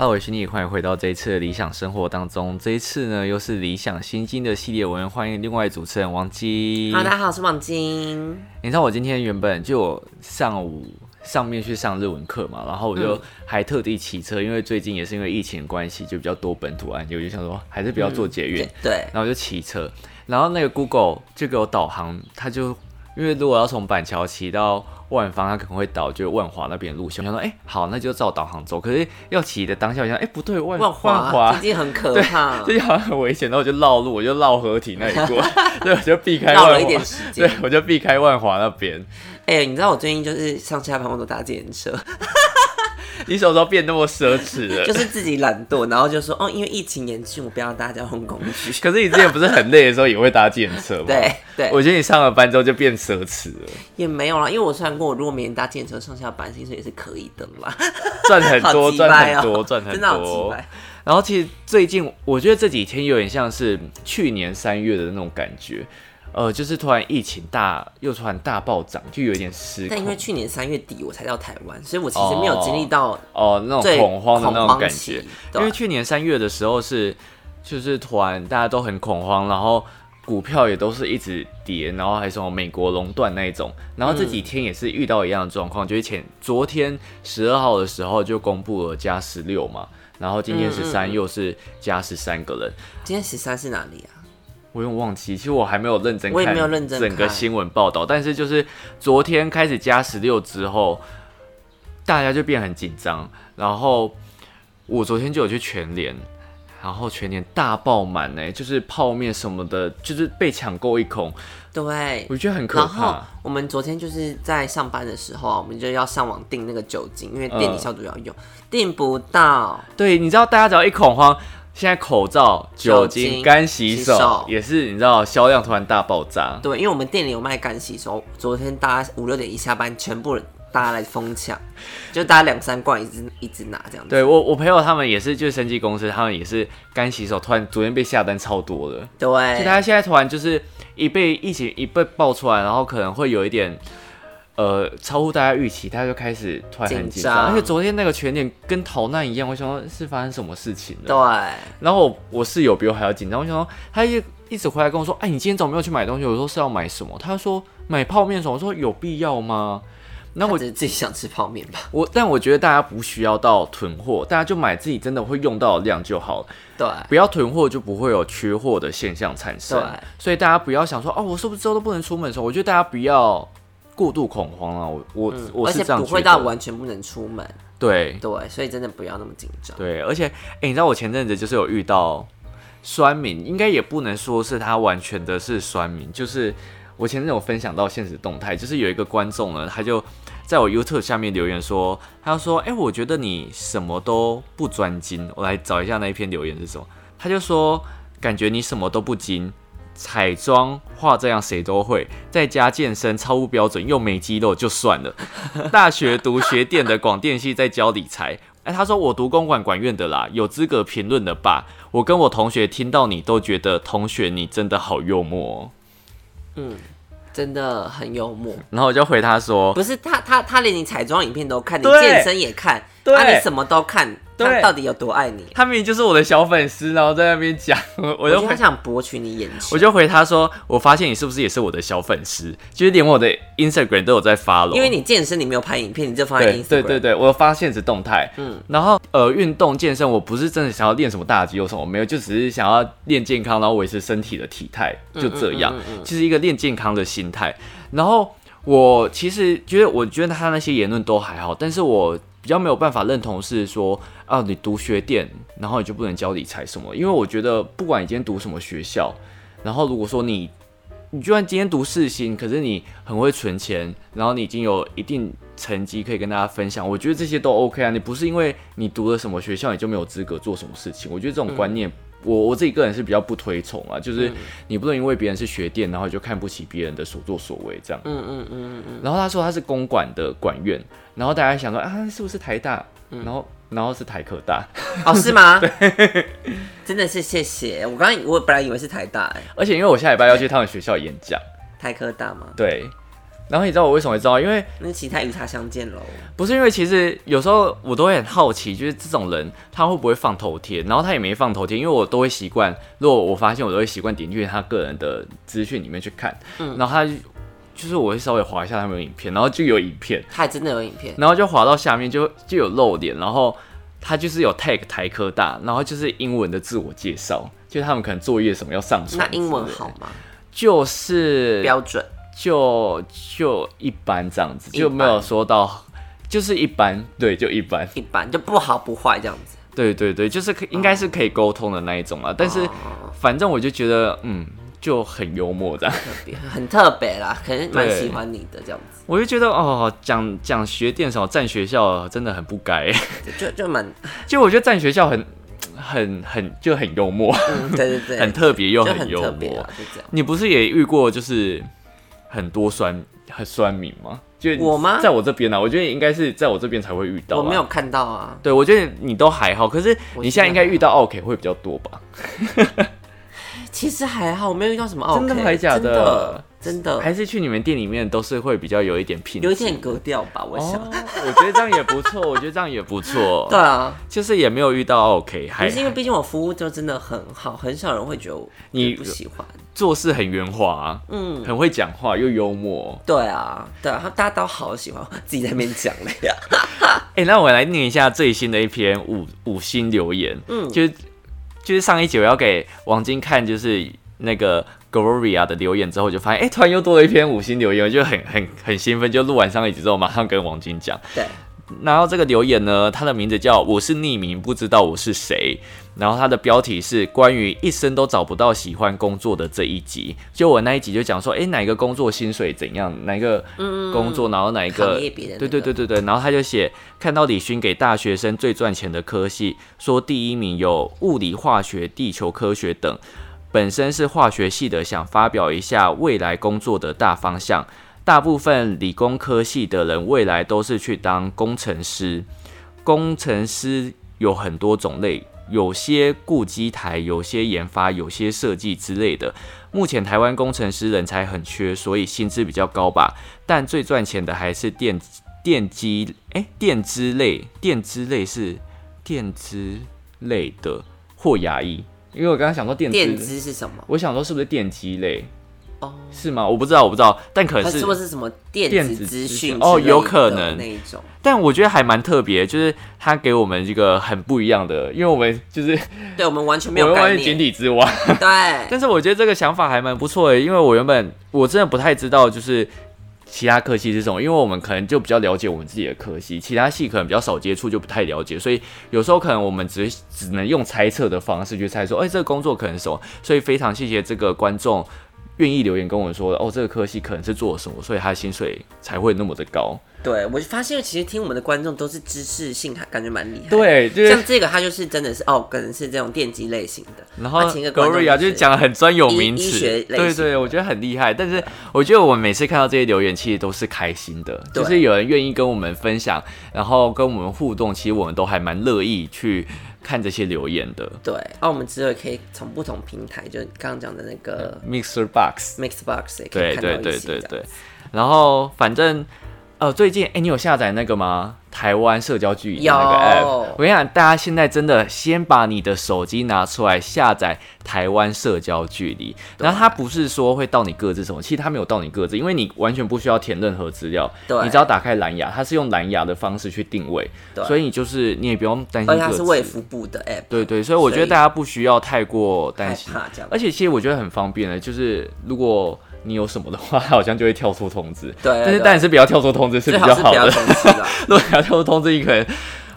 Hello，我是你，欢迎回到这一次的理想生活当中。这一次呢，又是理想新经的系列文，欢迎另外主持人王晶。好，大家好，我是王晶。你知道我今天原本就上午上面去上日文课嘛，然后我就还特地骑车，因为最近也是因为疫情关系，就比较多本土案，我就想说还是不要做捷运。对，然后就骑车，然后那个 Google 就给我导航，他就因为如果要从板桥骑到。万方它可能会导，就是万华那边路线。我想说，哎，好，那就照导航走。可是要骑的当下，我想，哎，不对，万万华最近很可怕，最近好像很危险。然后我就绕路，我就绕合体那一过，对，我就避开。绕了一点时间，对，我就避开万华那边。哎，你知道我最近就是上下班我都搭自行车。你什么时候变那么奢侈了？就是自己懒惰，然后就说哦，因为疫情严峻，我不要搭交通工具。可是你之前不是很累的时候也会搭电车吗？对对，我觉得你上了班之后就变奢侈了。也没有啦，因为我算过，如果每天搭电车上下班，其实也是可以的啦，赚很多，赚很多，赚很多。然后其实最近，我觉得这几天有点像是去年三月的那种感觉。呃，就是突然疫情大，又突然大暴涨，就有点失控。但因为去年三月底我才到台湾，所以我其实没有经历到哦那种恐慌的那种感觉。因为去年三月的时候是，就是突然大家都很恐慌，然后股票也都是一直跌，然后还什么美国垄断那一种。然后这几天也是遇到一样的状况，就是前昨天十二号的时候就公布了加十六嘛，然后今天十三又是加十三个人。今天十三是哪里啊？我有点忘记，其实我还没有认真看整个新闻报道，但是就是昨天开始加十六之后，大家就变很紧张。然后我昨天就有去全联，然后全联大爆满呢，就是泡面什么的，就是被抢购一空。对，我觉得很可怕。我们昨天就是在上班的时候啊，我们就要上网订那个酒精，因为店里消毒要用，订不到。对，你知道大家只要一恐慌。现在口罩、酒精、干洗手也是，你知道销量突然大爆炸。对，因为我们店里有卖干洗手，昨天大家五六点一下班，全部大家来疯抢，就大家两三罐一直一直拿这样子。对我我朋友他们也是，就是生技公司，他们也是干洗手，突然昨天被下单超多的。对，就大家现在突然就是一被疫情一被爆出来，然后可能会有一点。呃，超乎大家预期，他就开始突然很紧张，而且昨天那个全脸跟逃难一样，我想说是发生什么事情了。对，然后我室友比我还要紧张，我想说他一一直回来跟我说，哎，你今天怎么没有去买东西？我说是要买什么？他说买泡面什么？我说有必要吗？那我自己想吃泡面吧。我但我觉得大家不需要到囤货，大家就买自己真的会用到的量就好了。对，不要囤货就不会有缺货的现象产生。对，所以大家不要想说，哦，我是不是之后都不能出门的时候，我觉得大家不要。过度恐慌啊！我我我是这样不会到完全不能出门。对对，所以真的不要那么紧张。对，而且哎，你知道我前阵子就是有遇到酸民，应该也不能说是他完全的是酸民，就是我前阵有分享到现实动态，就是有一个观众呢，他就在我 YouTube 下面留言说，他说：“哎，我觉得你什么都不专精。”我来找一下那一篇留言是什么，他就说：“感觉你什么都不精。”彩妆画这样谁都会，在家健身超不标准又没肌肉就算了。大学读学电的广电系在教理财。哎，他说我读公管管院的啦，有资格评论的吧？我跟我同学听到你都觉得同学你真的好幽默。嗯，真的很幽默。然后我就回他说，不是他他他连你彩妆影片都看，你健身也看，他你什么都看。他到底有多爱你？他明明就是我的小粉丝，然后在那边讲，我就很想博取你眼球。我就回他说：“我发现你是不是也是我的小粉丝？就是连我的 Instagram 都有在发了。因为你健身，你没有拍影片，你就发 Instagram。对对对，我发现实动态。嗯，然后呃，运动健身，我不是真的想要练什么大肌肉什么，没有，就只是想要练健康，然后维持身体的体态，就这样。其实一个练健康的心态。然后我其实觉得，我觉得他那些言论都还好，但是我。比较没有办法认同是说啊，你读学店，然后你就不能教理财什么？因为我觉得不管你今天读什么学校，然后如果说你，你就算今天读四星，可是你很会存钱，然后你已经有一定成绩可以跟大家分享，我觉得这些都 OK 啊。你不是因为你读了什么学校，你就没有资格做什么事情？我觉得这种观念。我我自己个人是比较不推崇啊，就是你不能因为别人是学电，然后就看不起别人的所作所为这样。嗯嗯嗯嗯然后他说他是公管的管院，然后大家想说啊，是不是台大？然后然后是台科大。哦，是吗？对，真的是谢谢。我刚刚我本来以为是台大哎，而且因为我下礼拜要去他们学校演讲。台科大吗？对。然后你知道我为什么会知道？因为那其他与他相见喽。不是因为其实有时候我都会很好奇，就是这种人他会不会放头贴？然后他也没放头贴，因为我都会习惯，如果我发现我都会习惯点进去他个人的资讯里面去看，嗯，然后他就是我会稍微划一下他们有影片，然后就有影片，他还真的有影片，然后就滑到下面就就有露脸，然后他就是有 tag 台科大，然后就是英文的自我介绍，就是他们可能作业什么要上传，那英文好吗？就是标准。就就一般这样子，就没有说到，就是一般，对，就一般，一般就不好不坏这样子。对对对，就是可应该是可以沟通的那一种啊。但是反正我就觉得，嗯，就很幽默这样，特别很特别啦，可能蛮喜欢你的这样子。我就觉得哦，讲讲学电什么占学校真的很不该，就就蛮，就我觉得占学校很很很就很幽默，对对对，很特别又很幽默。你不是也遇过就是？很多酸很酸民吗？就我吗？在我这边呢，我觉得应该是在我这边才会遇到。我没有看到啊。对，我觉得你都还好，可是你现在应该遇到 OK 会比较多吧？其实还好，我没有遇到什么 OK。真的还假的？真的？还是去你们店里面都是会比较有一点品，有一点格调吧？我想，我觉得这样也不错。我觉得这样也不错。对啊，就是也没有遇到 OK，还是因为毕竟我服务就真的很好，很少人会觉得你不喜欢。做事很圆滑，嗯，很会讲话又幽默。对啊，对啊，大家都好喜欢 自己在那边讲了呀。哎，那我来念一下最新的一篇五五星留言。嗯，就是就是上一集我要给王晶看，就是那个 Gloria 的留言之后，就发现哎，突然又多了一篇五星留言，我就很很很兴奋，就录完上一集之后，马上跟王晶讲。对。然后这个留言呢，他的名字叫“我是匿名，不知道我是谁”。然后他的标题是关于一生都找不到喜欢工作的这一集。就我那一集就讲说，哎，哪一个工作薪水怎样？哪一个工作？然后哪一个？对对对对对。然后他就写看到李勋给大学生最赚钱的科系，说第一名有物理、化学、地球科学等。本身是化学系的，想发表一下未来工作的大方向。大部分理工科系的人未来都是去当工程师。工程师有很多种类，有些顾机台，有些研发，有些设计之类的。目前台湾工程师人才很缺，所以薪资比较高吧。但最赚钱的还是电电机，哎，电资类，电资类是电资类的或牙医。因为我刚刚想说电电资是什么？我想说是不是电机类？哦，是吗？我不知道，我不知道，但可能是说是什么电子资讯哦，有可能那一种。但我觉得还蛮特别，就是他给我们一个很不一样的，因为我们 就是对我们完全没有概念，井底之蛙。对，但是我觉得这个想法还蛮不错的，因为我原本我真的不太知道，就是其他科系是什么，因为我们可能就比较了解我们自己的科系，其他系可能比较少接触，就不太了解，所以有时候可能我们只只能用猜测的方式去猜说，哎，这个工作可能什么，所以非常谢谢这个观众。愿意留言跟我说哦，这个科系可能是做什么，所以他的薪水才会那么的高。对，我就发现其实听我们的观众都是知识性，还感觉蛮厉害。对，像这个他就是真的是哦，可能是这种电机类型的。然后 Gloria 就是讲很专有名词，对对，我觉得很厉害。但是我觉得我们每次看到这些留言，其实都是开心的，就是有人愿意跟我们分享，然后跟我们互动，其实我们都还蛮乐意去。看这些留言的，对，那我们之后可以从不同平台，就刚刚讲的那个 Mixer Box，Mixer Box 也可以看到一些然后反正。呃，最近哎，你有下载那个吗？台湾社交距离那个 app。我跟你讲，大家现在真的先把你的手机拿出来下载台湾社交距离。然后它不是说会到你各自什么，其实它没有到你各自，因为你完全不需要填任何资料。你只要打开蓝牙，它是用蓝牙的方式去定位。所以你就是你也不用担心。而且它是卫福部的 app。对对，所以我觉得大家不需要太过担心。而且其实我觉得很方便的，就是如果。你有什么的话，好像就会跳出通知。对，但是当然是不要跳出通知是比较好的。如果要跳出通知，你可能，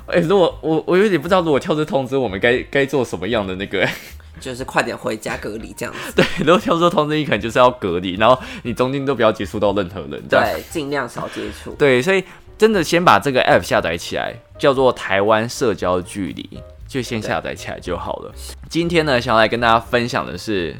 哎，如果我我有点不知道，如果跳出通知，我们该该做什么样的那个？就是快点回家隔离这样子。对，如果跳出通知，你可能就是要隔离，然后你中间都不要接触到任何人。对，尽量少接触。对，所以真的先把这个 app 下载起来，叫做台湾社交距离，就先下载起来就好了。今天呢，想要来跟大家分享的是。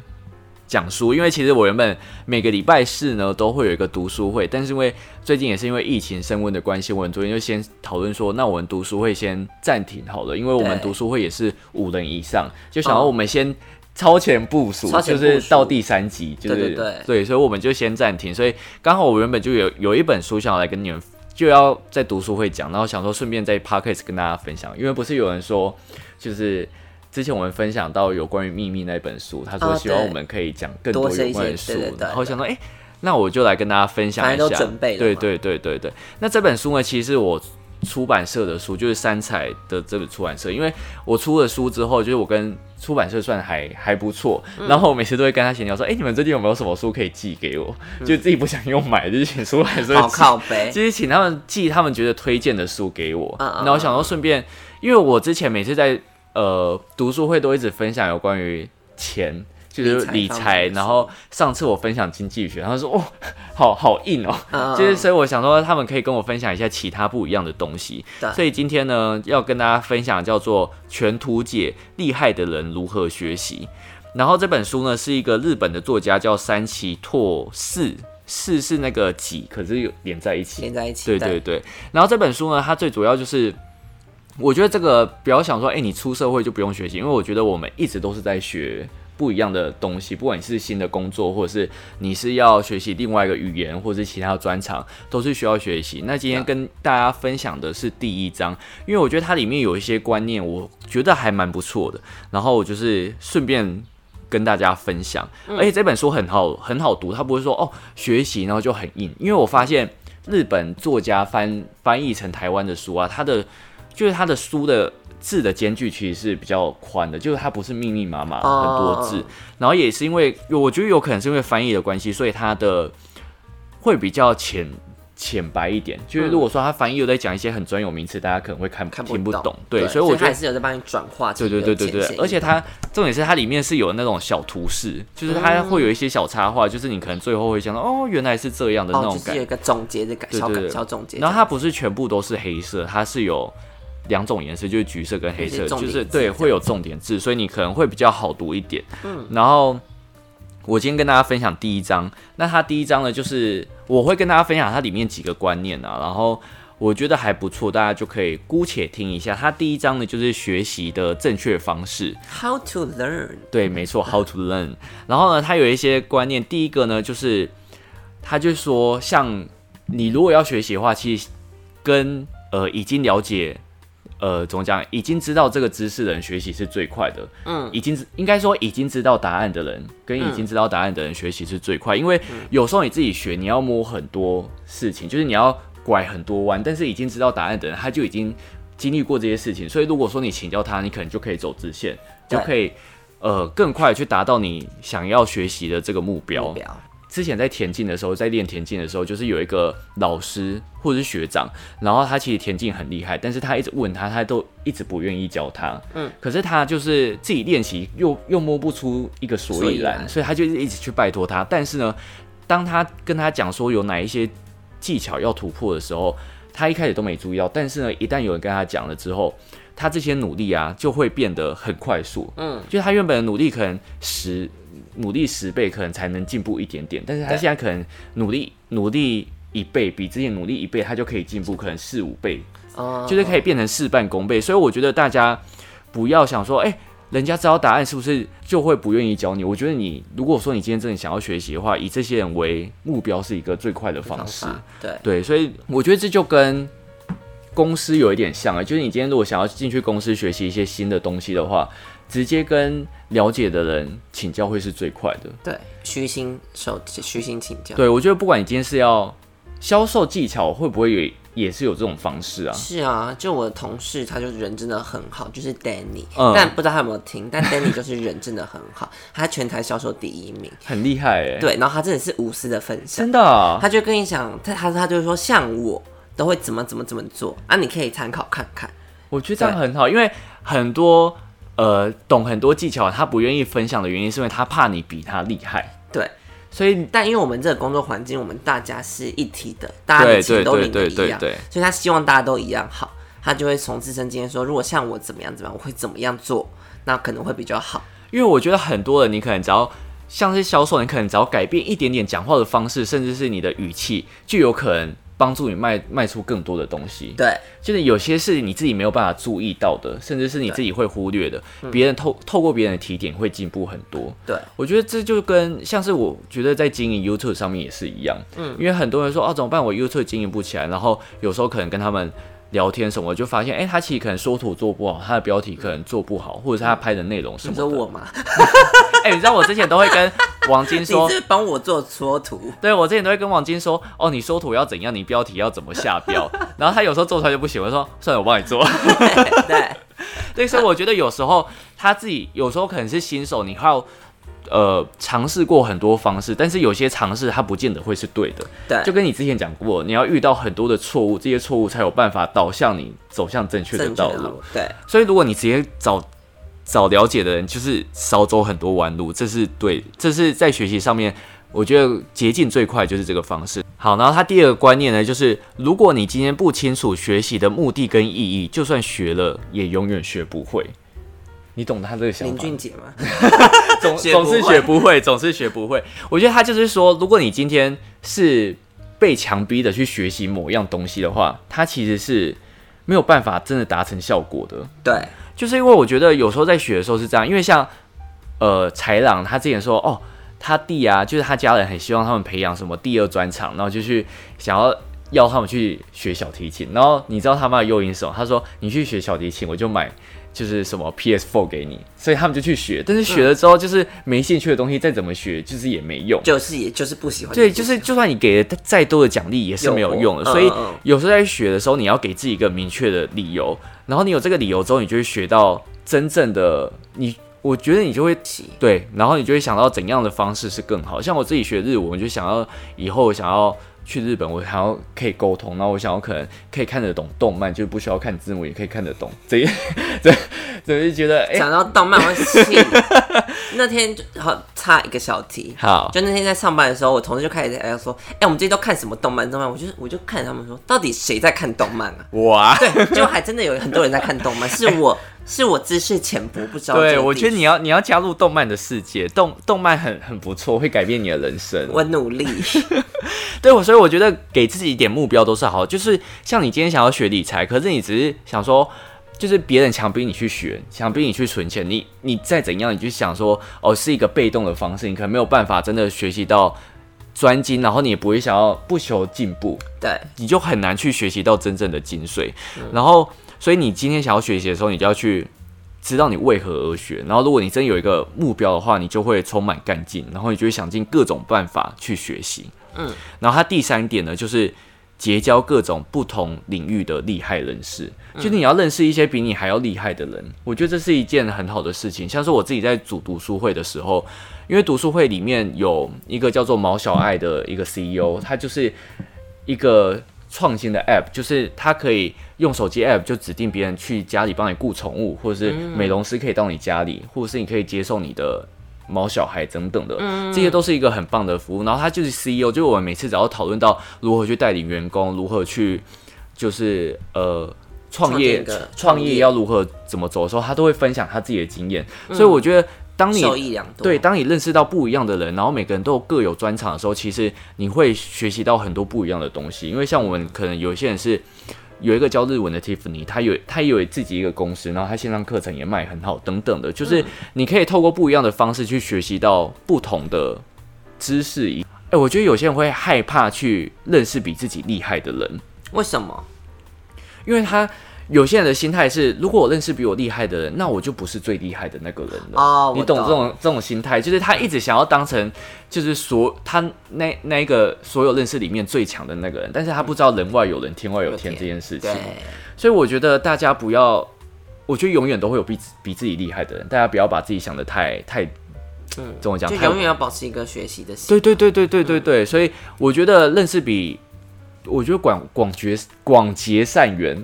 讲书，因为其实我原本每个礼拜四呢都会有一个读书会，但是因为最近也是因为疫情升温的关系，我们昨天就先讨论说，那我们读书会先暂停好了，因为我们读书会也是五人以上，就想要我们先超前部署，就是到第三集，就是对对对所以我们就先暂停。所以刚好我原本就有有一本书想要来跟你们，就要在读书会讲，然后想说顺便在 podcast 跟大家分享，因为不是有人说，就是之前我们分享到有关于秘密那本书，他说希望我们可以讲更多有关的书，然后想说，哎、那我就来跟大家分享一下，对对对对对。那这本书呢，其实是我出版社的书，就是三彩的这个出版社，因为我出了书之后，就是我跟出版社算还还不错，嗯。然后我每次都会跟他闲聊说，哎、你们最近有没有什么书可以寄给我？就自己不想用买，就是请出版社好靠背，就是请他们寄他们觉得推荐的书给我，然后我想说顺便，因为我之前每次在呃读书会都一直分享有关于钱。就是理理财然后上次我分享经济学，然后说哦，好好硬哦，嗯 就是所以我想说他们可以跟我分享一下其他不一样的东西，对。所以今天呢要跟大家分享叫做全图解厉害的人如何学习，然后这本书呢是一个日本的作家叫三崎拓四，四是那个几，可是有连在一起，连在一起，对对。对，然后这本书呢，它最主要就是，我觉得这个不要想说，哎、你出社会就不用学习，因为我觉得我们一直都是在学不一样的东西，不管你是新的工作，或者是你是要学习另外一个语言，或者是其他的专长，都是需要学习。那今天跟大家分享的是第一章，因为我觉得它里面有一些观念，我觉得还蛮不错的，然后我就是顺便。跟大家分享，而且这本书很好很好读，它不会说哦学习然后就很硬，因为我发现日本作家翻翻译成台湾的书啊，它的就是它的书的字的间距其实是比较宽的，就是它不是密密麻麻哦。很多字，然后也是因为我觉得有可能是因为翻译的关系，所以它的会比较浅浅白一点。就是如果说它翻译又在讲一些很专有名词，大家可能会看看不懂听不懂，对，所以我觉得还是有在帮你转化对对对对对。而且它重点是它里面是有那种小图示，就是它会有一些小插画，就是你可能最后会想到哦，原来是这样的那哦，种感就是有一个总结的感，小感对对对。小总结。然后它不是全部都是黑色，它是有两种颜色，就是橘色跟黑色，就是对会有重点字，所以你可能会比较好读一点。嗯，然后我今天跟大家分享第一章，那它第一章呢，就是我会跟大家分享它里面几个观念啊，然后。我觉得还不错，大家就可以姑且听一下。它第一章呢，就是学习的正确方式。How to learn，对，没错，How to learn。然后呢，它有一些观念，第一个呢，就是他就说，像你如果要学习的话，其实跟呃已经了解。呃，怎么讲？已经知道这个知识的人学习是最快的。嗯，已经应该说已经知道答案的人，跟已经知道答案的人学习是最快。因为有时候你自己学，你要摸很多事情，就是你要拐很多弯。但是已经知道答案的人，他就已经经历过这些事情，所以如果说你请教他，你可能就可以走直线，就可以呃更快去达到你想要学习的这个目标。目标之前在田径的时候，在练田径的时候，就是有一个老师或者是学长，然后他其实田径很厉害，但是他一直问他，他都一直不愿意教他。嗯，可是他就是自己练习，又又摸不出一个所以然，所以他就一直去拜托他。但是呢，当他跟他讲说有哪一些技巧要突破的时候，他一开始都没注意到，但是呢，一旦有人跟他讲了之后，他这些努力啊就会变得很快速。嗯，就是他原本的努力可能十努力十倍，可能才能进步一点点，但是他现在可能努力努力一倍，比之前努力一倍，他就可以进步可能四五倍，哦，就是可以变成事半功倍。所以我觉得大家不要想说，哎、人家知道答案是不是就会不愿意教你？我觉得你如果说你今天真的想要学习的话，以这些人为目标是一个最快的方式。对，所以我觉得这就跟公司有一点像啊，就是你今天如果想要进去公司学习一些新的东西的话，直接跟了解的人请教会是最快的。对，虚心受虚心请教。对我觉得不管你今天是要销售技巧，会不会也也是有这种方式啊？是啊，就我的同事，他就人真的很好，就是 Danny，、嗯但不知道他有没有听，但 Danny 就是人真的很好，他全台销售第一名，很厉害哎、对，然后他真的是无私的分享，真的啊、他就跟你讲，他他他就会说，像我都会怎么怎么怎么做啊，你可以参考看看，我觉得这样很好，因为很多呃懂很多技巧，他不愿意分享的原因，是因为他怕你比他厉害，对。所以但因为我们这个工作环境，我们大家是一体的，大家的对对钱都对领的一样，所以他希望大家都一样好，他就会从自身经验说，如果像我怎么样怎么样，我会怎么样做，那可能会比较好。因为我觉得很多人，你可能只要像是销售，你可能只要改变一点点讲话的方式，甚至是你的语气，就有可能帮助你卖卖出更多的东西。对，就是有些是你自己没有办法注意到的，甚至是你自己会忽略的，别人透透过别人的提点会进步很多。对，我觉得这就跟像是我觉得在经营 YouTube 上面也是一样，嗯，因为很多人说哦怎么办，我 YouTube 经营不起来，然后有时候可能跟他们。聊天什么，就发现，哎，他其实可能说图做不好，他的标题可能做不好，或者是他拍的内容什么。你说我吗？哎，你知道我之前都会跟王晶说，你是帮我做缩图。对，我之前都会跟王晶说，哦，你缩图要怎样，你标题要怎么下标。然后他有时候做出来就不行，我说，算了，我帮你做。对，对，所以我觉得有时候他自己有时候可能是新手，你要。呃，尝试过很多方式，但是有些尝试他不见得会是对的。对，就跟你之前讲过，你要遇到很多的错误，这些错误才有办法导向你走向正确的道路。对，所以如果你直接找找了解的人，就是少走很多弯路，这是对，这是在学习上面，我觉得捷径最快就是这个方式。好，然后他第二个观念呢，就是如果你今天不清楚学习的目的跟意义，就算学了，也永远学不会。你懂他这个想法？林俊杰吗？总总是学不会，总是学不会。我觉得他就是说，如果你今天是被强逼的去学习某样东西的话，他其实是没有办法真的达成效果的。对，就是因为我觉得有时候在学的时候是这样，因为像呃豺狼他之前说，哦，他弟啊，就是他家人很希望他们培养什么第二专长，然后就去想要要他们去学小提琴。然后你知道他妈的诱因什么？他说你去学小提琴，我就买。就是什么 PS4 给你，所以他们就去学，但是学了之后，就是没兴趣的东西，再怎么学，就是也没用，就是也就是不喜欢。对，就是就算你给了再多的奖励，也是没有用的。所以有时候在学的时候，你要给自己一个明确的理由，然后你有这个理由之后，你就会学到真正的你。我觉得你就会对，然后你就会想到怎样的方式是更好。像我自己学日文，我就想要以后想要。去日本，我想要可以沟通，然后我想要可能可以看得懂动漫，就不需要看字幕也可以看得懂。这 这这就觉得讲到动漫我气。那天好差一个小题，好，就那天在上班的时候，我同事就开始在说：“哎，我们这都看什么动漫？动漫？”我就我就看着他们说：“到底谁在看动漫啊？”哇，对，就还真的有很多人在看动漫，是我。是我知识浅薄，不知道。对，我觉得你要你要加入动漫的世界，动动漫很很不错，会改变你的人生。我努力。对，我所以我觉得给自己一点目标都是好。就是像你今天想要学理财，可是你只是想说，就是别人强逼你去学，强逼你去存钱，你你再怎样，你就想说，哦，是一个被动的方式，你可能没有办法真的学习到专精，然后你也不会想要不求进步，对，你就很难去学习到真正的精髓，然后。所以你今天想要学习的时候，你就要去知道你为何而学。然后，如果你真有一个目标的话，你就会充满干劲，然后你就会想尽各种办法去学习。嗯，然后它第三点呢，就是结交各种不同领域的厉害人士，就是你要认识一些比你还要厉害的人。我觉得这是一件很好的事情。像是我自己在组读书会的时候，因为读书会里面有一个叫做毛小爱的一个 CEO，他就是一个。创新的 App 就是它可以用手机 App 就指定别人去家里帮你雇宠物，或者是美容师可以到你家里，或者是你可以接送你的毛小孩等等的，这些都是一个很棒的服务。然后他就是 CEO，就我们每次只要讨论到如何去带领员工，如何去就是呃创业创业要如何怎么走的时候，他都会分享他自己的经验。所以我觉得。当你对，当你认识到不一样的人，然后每个人都各有专长的时候，其实你会学习到很多不一样的东西。因为像我们可能有些人是有一个教日文的 Tiffany，他有他有自己一个公司，然后他线上课程也卖很好，等等的。就是你可以透过不一样的方式去学习到不同的知识。一哎，我觉得有些人会害怕去认识比自己厉害的人，为什么？因为他。有些人的心态是，如果我认识比我厉害的人，那我就不是最厉害的那个人了。哦，你懂这种这种心态，就是他一直想要当成，就是所他那那一个所有认识里面最强的那个人，但是他不知道人外有人，天外有天这件事情。所以我觉得大家不要，我觉得永远都会有比比自己厉害的人，大家不要把自己想的太太，嗯，怎么讲？就永远要保持一个学习的心。对对对对对对对，所以我觉得认识比，我觉得广广结广结善缘。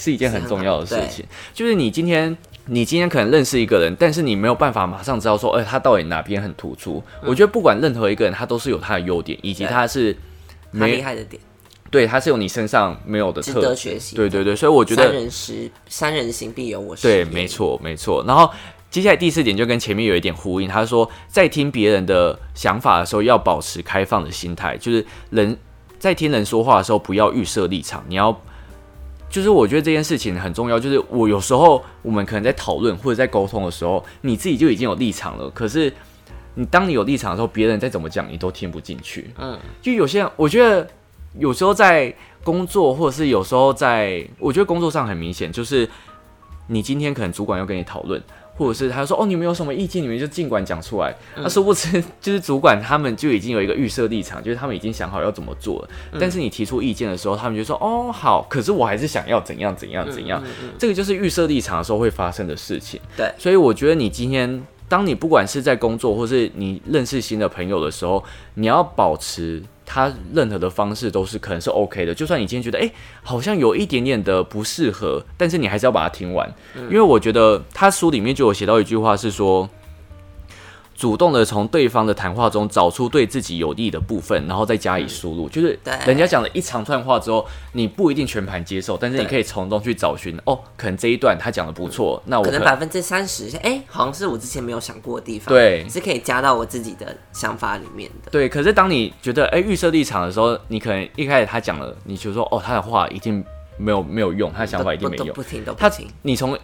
是一件很重要的事情，就是你今天，你今天可能认识一个人，但是你没有办法马上知道说，哎，他到底哪边很突出。我觉得不管任何一个人，他都是有他的优点，以及他是没厉害的点。对，他是有你身上没有的，值得学习。对对对，所以我觉得三人时三人行必有我师。对，没错没错。然后接下来第四点就跟前面有一点呼应，他说在听别人的想法的时候，要保持开放的心态，就是人。在听人说话的时候，不要预设立场，你要。就是我觉得这件事情很重要，就是我有时候我们可能在讨论或者在沟通的时候，你自己就已经有立场了。可是你当你有立场的时候，别人再怎么讲你都听不进去。嗯，就有些人，我觉得有时候在工作，或者是有时候在，我觉得工作上很明显，就是你今天可能主管要跟你讨论。或者是他说哦，你们有什么意见，你们就尽管讲出来。那殊不知，就是主管他们就已经有一个预设立场，就是他们已经想好要怎么做了。但是你提出意见的时候，他们就说哦好，可是我还是想要怎样怎样怎样。这个就是预设立场的时候会发生的事情。对，所以我觉得你今天，当你不管是在工作，或是你认识新的朋友的时候，你要保持。他任何的方式都是可能是 OK 的，就算你今天觉得哎，好像有一点点的不适合，但是你还是要把它听完，因为我觉得他书里面就有写到一句话是说。主动的从对方的谈话中找出对自己有利的部分，然后再加以输入。就是人家讲了一长串话之后，你不一定全盘接受，但是你可以从中去找寻。哦，可能这一段他讲的不错，那我可能百分之三十，哎，好像是我之前没有想过的地方，对，是可以加到我自己的想法里面的。对，可是当你觉得哎预设立场的时候，你可能一开始他讲了，你就说哦，他的话一定没有没有用，他的想法一定没用，不听都不听。你从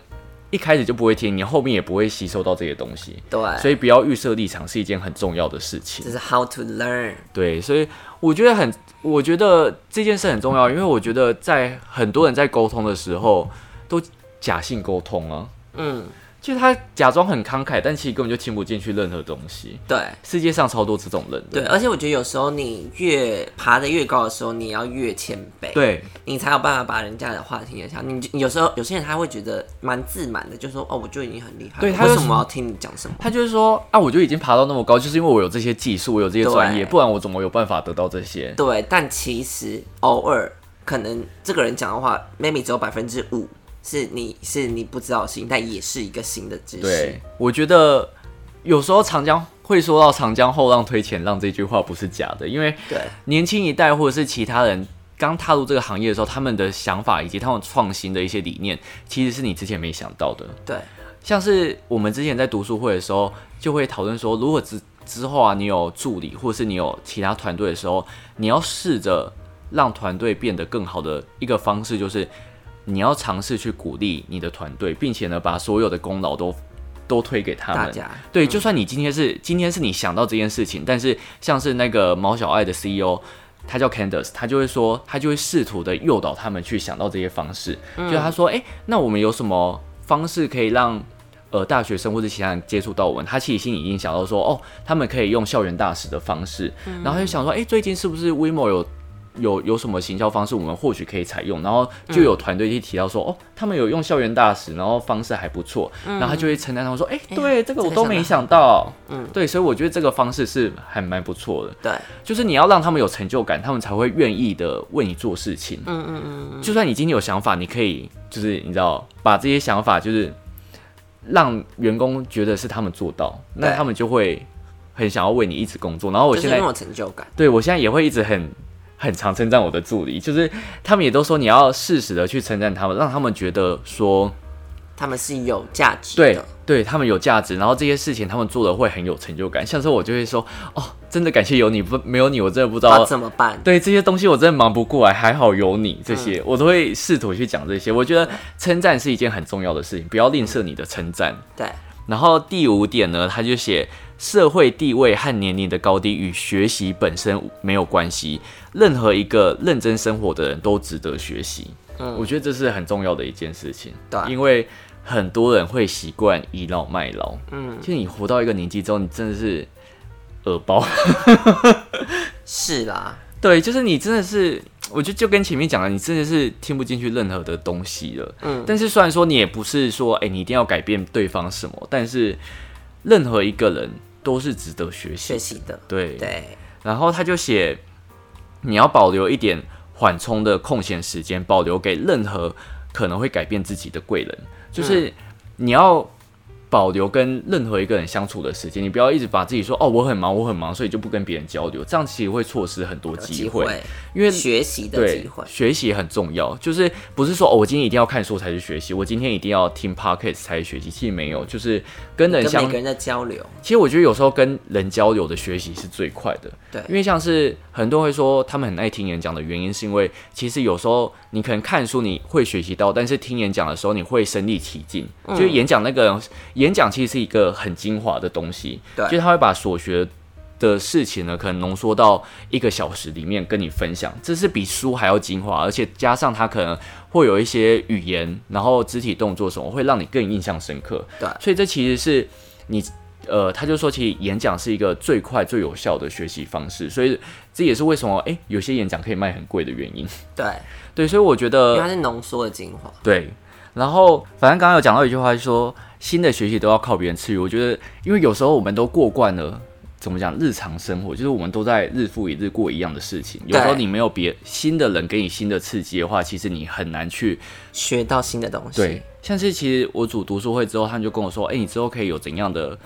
一开始就不会听，你后面也不会吸收到这些东西。对，所以不要预设立场是一件很重要的事情。这是 how to learn。对，所以我觉得很，我觉得这件事很重要，因为我觉得在很多人在沟通的时候都假性沟通啊。嗯。就他假装很慷慨，但其实根本就听不进去任何东西。对，世界上超多这种人。对，而且我觉得有时候你越爬得越高的时候，你要越谦卑。对，你才有办法把人家的话听得下。你有时候有些人他会觉得蛮自满的，就说：“哦，我就已经很厉害，对，为什么要听你讲什么？”他就是说：“啊，我就已经爬到那么高，就是因为我有这些技术，我有这些专业，不然我怎么有办法得到这些？”对，但其实偶尔可能这个人讲的话，maybe 只有百分之五。是你是你不知道新，但也是一个新的知识。对，我觉得有时候长江会说到“长江后浪推前浪”这句话不是假的，因为对年轻一代或者是其他人刚踏入这个行业的时候，他们的想法以及他们创新的一些理念，其实是你之前没想到的。对，像是我们之前在读书会的时候，就会讨论说，如果之之后啊，你有助理或者是你有其他团队的时候，你要试着让团队变得更好的一个方式就是。你要尝试去鼓励你的团队，并且呢，把所有的功劳都都推给他们。对，就算你今天是今天是你想到这件事情，但是像是那个毛小爱的 CEO，他叫 Candice，他就会说，他就会试图的诱导他们去想到这些方式。就他说，哎，那我们有什么方式可以让呃大学生或者其他人接触到我们？他其实心里已经想到说，哦，他们可以用校园大使的方式，然后他就想说，哎，最近是不是 WeMo 有？有有什么行销方式，我们或许可以采用，然后就有团队去提到说，哦，他们有用校园大使，然后方式还不错，然后他就会承担他们说，哎，对，这个我都没想到，嗯，对，所以我觉得这个方式是还蛮不错的，对，就是你要让他们有成就感，他们才会愿意的为你做事情，嗯嗯嗯，就算你今天有想法，你可以就是你知道把这些想法就是让员工觉得是他们做到，那他们就会很想要为你一直工作，然后我现在有成就感，对我现在也会一直很。很常称赞我的助理，就是他们也都说你要适时的去称赞他们，让他们觉得说他们是有价值，对，对他们有价值，然后这些事情他们做的会很有成就感。像是我就会说，哦，真的感谢有你，不没有你我真的不知道怎么办。对这些东西我真的忙不过来，还好有你，这些我都会试图去讲这些。我觉得称赞是一件很重要的事情，不要吝啬你的称赞。对。然后第五点呢，他就写。社会地位和年龄的高低与学习本身没有关系，任何一个认真生活的人都值得学习。嗯，我觉得这是很重要的一件事情。对，因为很多人会习惯倚老卖老。嗯，就你活到一个年纪之后，你真的是耳包。是啦，对，就是你真的是，我觉得就跟前面讲的，你真的是听不进去任何的东西了。嗯，但是虽然说你也不是说，哎，你一定要改变对方什么，但是任何一个人。都是值得学习学习的，对对。然后他就写，你要保留一点缓冲的空闲时间，保留给任何可能会改变自己的贵人。就是你要保留跟任何一个人相处的时间，你不要一直把自己说哦我很忙我很忙，所以就不跟别人交流，这样其实会错失很多机会。因为学习的机会，学习很重要，就是不是说哦我今天一定要看书才是学习，我今天一定要听 podcast 才是学习，其实没有，就是跟人相每个人的交流。其实我觉得有时候跟人交流的学习是最快的。对，因为像是很多人会说他们很爱听演讲的原因，是因为其实有时候你可能看书你会学习到，但是听演讲的时候你会身临其境，就是演讲那个演讲其实是一个很精华的东西，对，就是他会把所学的事情呢，可能浓缩到一个小时里面跟你分享，这是比书还要精华，而且加上他可能会有一些语言，然后肢体动作什么，会让你更印象深刻。对，所以这其实是你。呃，他就说，其实演讲是一个最快最有效的学习方式，所以这也是为什么哎，有些演讲可以卖很贵的原因。对，对，所以我觉得它是浓缩的精华。对，然后反正刚刚有讲到一句话，说新的学习都要靠别人赐予。我觉得，因为有时候我们都过惯了，怎么讲，日常生活就是我们都在日复一日过一样的事情。有时候你没有别新的人给你新的刺激的话，其实你很难去学到新的东西。对，像是其实我组读书会之后，他们就跟我说，哎，你之后可以有怎样的。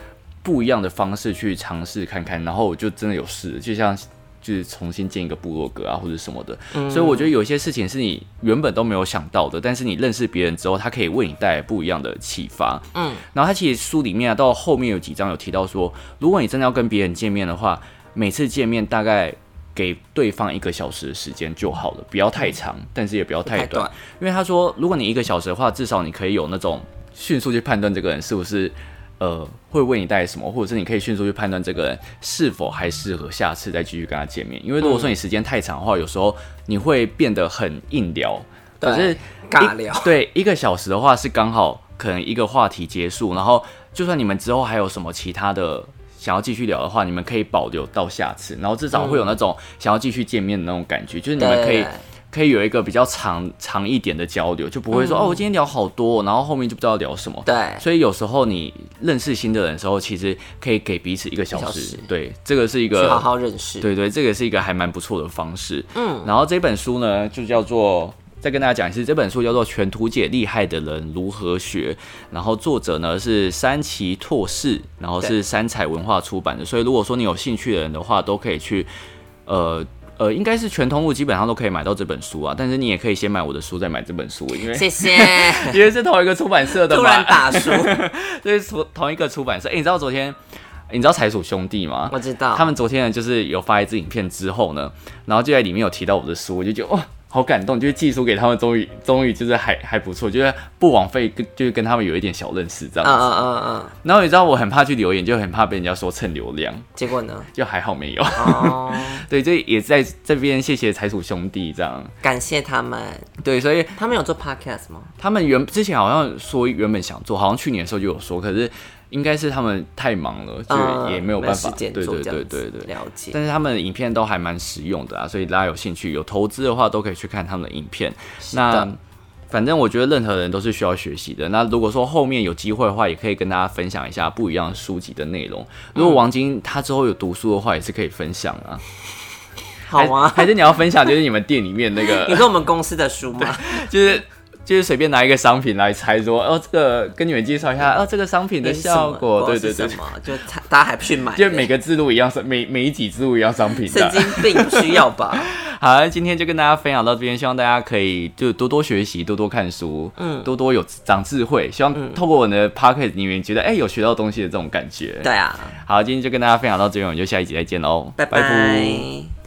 不一样的方式去尝试看看，然后我就真的有试，就像就是重新建一个部落格啊，或者什么的。所以我觉得有些事情是你原本都没有想到的，但是你认识别人之后，他可以为你带来不一样的启发。嗯，然后他其实书里面啊，到后面有几章有提到说，如果你真的要跟别人见面的话，每次见面大概给对方一个小时的时间就好了，不要太长，但是也不要太短。因为他说，如果你一个小时的话，至少你可以有那种迅速去判断这个人是不是。呃，会为你带来什么，或者是你可以迅速去判断这个人是否还适合下次再继续跟他见面。因为如果说你时间太长的话，有时候你会变得很硬聊，可是尬聊。对，一个小时的话是刚好可能一个话题结束，然后就算你们之后还有什么其他的想要继续聊的话，你们可以保留到下次，然后至少会有那种想要继续见面的那种感觉，就是你们可以。可以有一个比较长长一点的交流，就不会说哦，我今天聊好多，然后后面就不知道聊什么。对，所以有时候你认识新的人的时候，其实可以给彼此一个小时。对，这个是一个好好认识。对对，这个是一个还蛮不错的方式。嗯，然后这本书呢，就叫做再跟大家讲一次，这本书叫做《全图解厉害的人如何学》，然后作者呢是山崎拓士，然后是三彩文化出版的。所以如果说你有兴趣的人的话，都可以去呃。呃，应该是全通路基本上都可以买到这本书啊，但是你也可以先买我的书，再买这本书，因为谢谢，因为是同一个出版社的嘛。突然打书，这是同同一个出版社。哎，你知道昨天，你知道财鼠兄弟吗？我知道，他们昨天呢，就是有发一支影片之后呢，然后就在里面有提到我的书，我就觉得哇。好感动，就是寄书给他们，终于终于就是还还不错，就是不枉费跟就是跟他们有一点小认识这样子。嗯嗯嗯嗯。然后你知道我很怕去留言，就很怕被人家说蹭流量。结果呢？就还好没有。哦。对，这也在这边谢谢财主兄弟这样。感谢他们。对，所以他们有做 podcast 吗？他们原之前好像说原本想做，好像去年的时候就有说，可是。应该是他们太忙了，就也没有办法。对对对对对，了解。但是他们的影片都还蛮实用的啊，所以大家有兴趣有投资的话，都可以去看他们的影片。那反正我觉得任何人都是需要学习的。那如果说后面有机会的话，也可以跟大家分享一下不一样的书籍的内容。如果王晶他之后有读书的话，也是可以分享啊。好啊，还是你要分享就是你们店里面那个？你说我们公司的书吗？就是。就是随便拿一个商品来猜，说哦，这个跟你们介绍一下，哦，这个商品的效果，对对对，就大家还不去买，就每个字录一样，每每一几字录一样商品，神经病不需要吧？好，今天就跟大家分享到这边，希望大家可以就多多学习，多多看书，嗯，多多有长智慧，希望透过我的 p o c k e t 里面觉得哎有学到东西的这种感觉。对啊，好，今天就跟大家分享到这边，我们就下一集再见喽，拜拜。